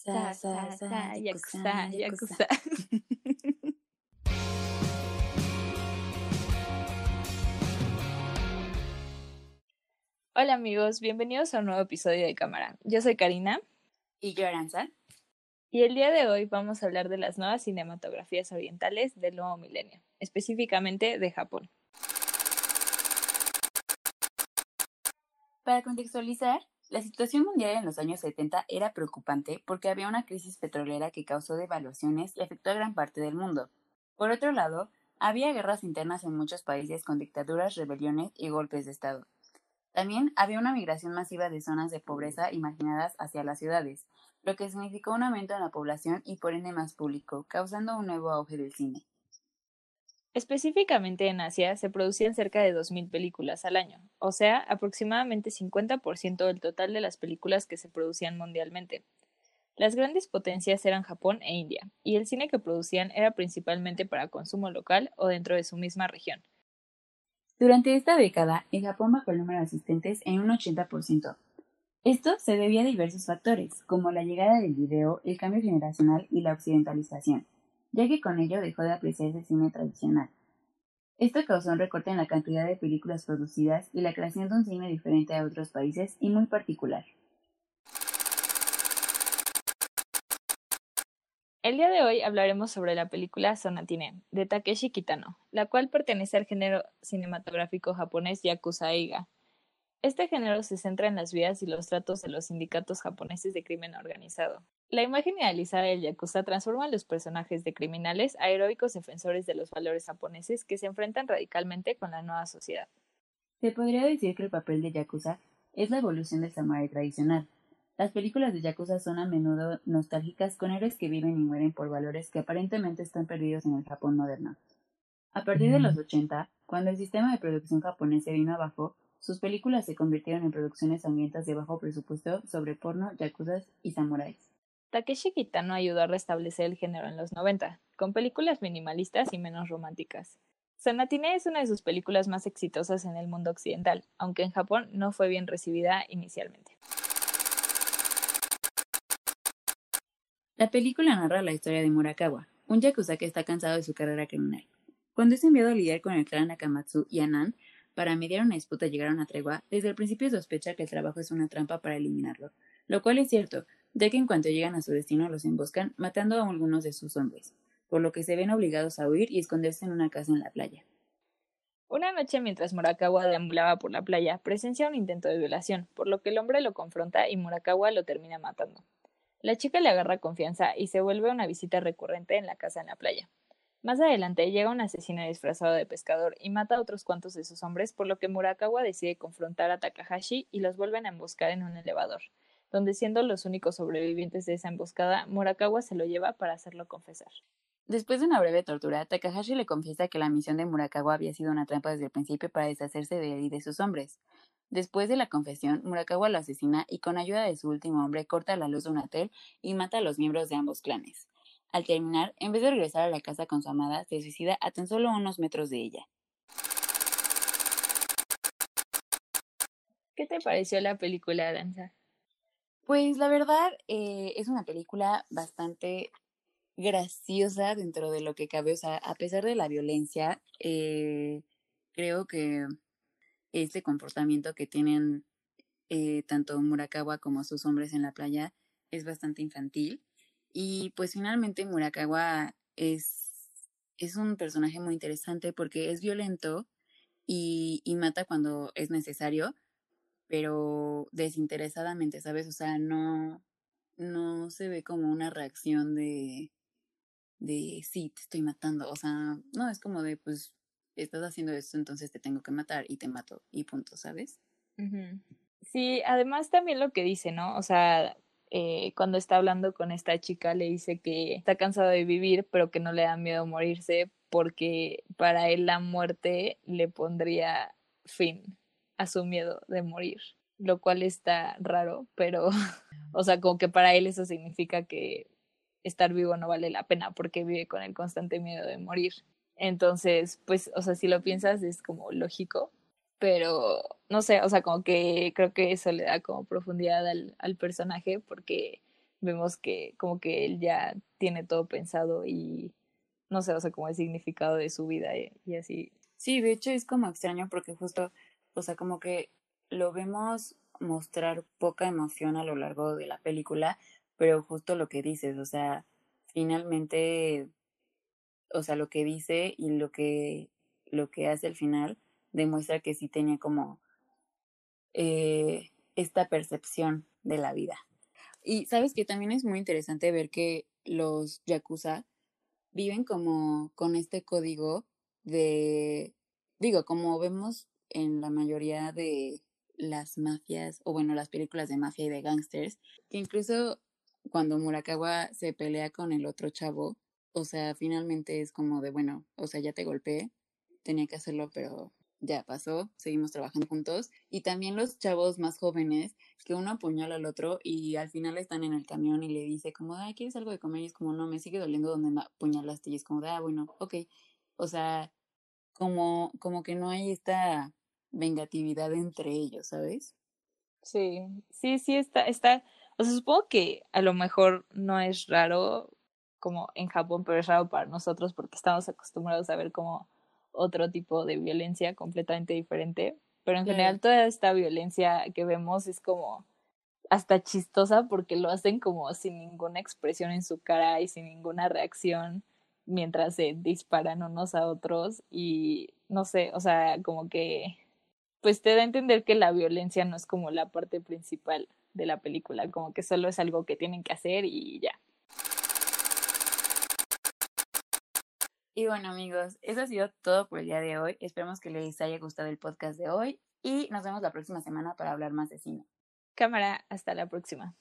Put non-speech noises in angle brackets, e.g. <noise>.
Sa, sa, sa, yakuza, yakuza. <laughs> Hola amigos, bienvenidos a un nuevo episodio de Cámara. Yo soy Karina. Y yo, Aranza. Y el día de hoy vamos a hablar de las nuevas cinematografías orientales del nuevo milenio, específicamente de Japón. Para contextualizar, la situación mundial en los años 70 era preocupante porque había una crisis petrolera que causó devaluaciones y afectó a gran parte del mundo. Por otro lado, había guerras internas en muchos países con dictaduras, rebeliones y golpes de Estado. También había una migración masiva de zonas de pobreza imaginadas hacia las ciudades, lo que significó un aumento en la población y por ende más público, causando un nuevo auge del cine. Específicamente en Asia se producían cerca de 2.000 películas al año, o sea, aproximadamente 50% del total de las películas que se producían mundialmente. Las grandes potencias eran Japón e India, y el cine que producían era principalmente para consumo local o dentro de su misma región. Durante esta década, el Japón bajó el número de asistentes en un 80%. Esto se debía a diversos factores, como la llegada del video, el cambio generacional y la occidentalización ya que con ello dejó de apreciarse el cine tradicional. Esto causó un recorte en la cantidad de películas producidas y la creación de un cine diferente a otros países y muy particular. El día de hoy hablaremos sobre la película Sonatine de Takeshi Kitano, la cual pertenece al género cinematográfico japonés Yakuza Eiga. Este género se centra en las vidas y los tratos de los sindicatos japoneses de crimen organizado. La imagen idealizada del Yakuza transforma a los personajes de criminales a heroicos defensores de los valores japoneses que se enfrentan radicalmente con la nueva sociedad. Se podría decir que el papel de Yakuza es la evolución del samurai tradicional. Las películas de Yakuza son a menudo nostálgicas con héroes que viven y mueren por valores que aparentemente están perdidos en el Japón moderno. A partir de los 80, cuando el sistema de producción japonés se vino abajo, sus películas se convirtieron en producciones sangrientas de bajo presupuesto sobre porno, yakuzas y samuráis. Takeshi Kitano ayudó a restablecer el género en los 90, con películas minimalistas y menos románticas. Sonatine es una de sus películas más exitosas en el mundo occidental, aunque en Japón no fue bien recibida inicialmente. La película narra la historia de Murakawa, un yakuza que está cansado de su carrera criminal. Cuando es enviado a lidiar con el clan Nakamatsu y Anan para mediar una disputa y llegar a una tregua, desde el principio sospecha que el trabajo es una trampa para eliminarlo, lo cual es cierto, ya que en cuanto llegan a su destino los emboscan, matando a algunos de sus hombres, por lo que se ven obligados a huir y esconderse en una casa en la playa. Una noche mientras Murakawa deambulaba por la playa, presencia un intento de violación, por lo que el hombre lo confronta y Murakawa lo termina matando. La chica le agarra confianza y se vuelve una visita recurrente en la casa en la playa. Más adelante llega un asesino disfrazado de pescador y mata a otros cuantos de sus hombres, por lo que Murakawa decide confrontar a Takahashi y los vuelven a emboscar en un elevador donde siendo los únicos sobrevivientes de esa emboscada, Murakawa se lo lleva para hacerlo confesar. Después de una breve tortura, Takahashi le confiesa que la misión de Murakawa había sido una trampa desde el principio para deshacerse de él y de sus hombres. Después de la confesión, Murakawa lo asesina y con ayuda de su último hombre corta la luz de un hotel y mata a los miembros de ambos clanes. Al terminar, en vez de regresar a la casa con su amada, se suicida a tan solo unos metros de ella. ¿Qué te pareció la película, Danza? Pues la verdad eh, es una película bastante graciosa dentro de lo que cabe. O sea, a pesar de la violencia, eh, creo que este comportamiento que tienen eh, tanto Murakawa como sus hombres en la playa es bastante infantil. Y pues finalmente Murakawa es, es un personaje muy interesante porque es violento y, y mata cuando es necesario, pero desinteresadamente, ¿sabes? O sea, no, no se ve como una reacción de, de, sí, te estoy matando. O sea, no, es como de, pues, estás haciendo esto, entonces te tengo que matar y te mato y punto, ¿sabes? Sí, además también lo que dice, ¿no? O sea, eh, cuando está hablando con esta chica le dice que está cansado de vivir, pero que no le da miedo morirse porque para él la muerte le pondría fin a su miedo de morir, lo cual está raro, pero, <laughs> o sea, como que para él eso significa que estar vivo no vale la pena porque vive con el constante miedo de morir. Entonces, pues, o sea, si lo piensas es como lógico, pero no sé, o sea, como que creo que eso le da como profundidad al, al personaje porque vemos que como que él ya tiene todo pensado y no sé, o sea, como el significado de su vida y, y así. Sí, de hecho es como extraño porque justo, o sea, como que lo vemos mostrar poca emoción a lo largo de la película, pero justo lo que dices, o sea, finalmente, o sea, lo que dice y lo que, lo que hace al final demuestra que sí tenía como eh, esta percepción de la vida. Y sabes que también es muy interesante ver que los yakuza viven como con este código de, digo, como vemos en la mayoría de las mafias, o bueno, las películas de mafia y de gangsters, que incluso cuando Murakawa se pelea con el otro chavo, o sea, finalmente es como de, bueno, o sea, ya te golpeé, tenía que hacerlo, pero ya pasó, seguimos trabajando juntos. Y también los chavos más jóvenes, que uno apuñala al otro y al final están en el camión y le dice como, ay, ¿quieres algo de comer? Y es como, no, me sigue doliendo donde me apuñalaste. Y es como, ah, bueno, ok. O sea, como, como que no hay esta vengatividad entre ellos, ¿sabes? Sí, sí, sí, está, está, o sea, supongo que a lo mejor no es raro como en Japón, pero es raro para nosotros porque estamos acostumbrados a ver como otro tipo de violencia completamente diferente. Pero en general toda esta violencia que vemos es como hasta chistosa porque lo hacen como sin ninguna expresión en su cara y sin ninguna reacción mientras se disparan unos a otros y no sé, o sea, como que pues te da a entender que la violencia no es como la parte principal de la película, como que solo es algo que tienen que hacer y ya. Y bueno amigos, eso ha sido todo por el día de hoy. Esperamos que les haya gustado el podcast de hoy y nos vemos la próxima semana para hablar más de cine. Cámara, hasta la próxima.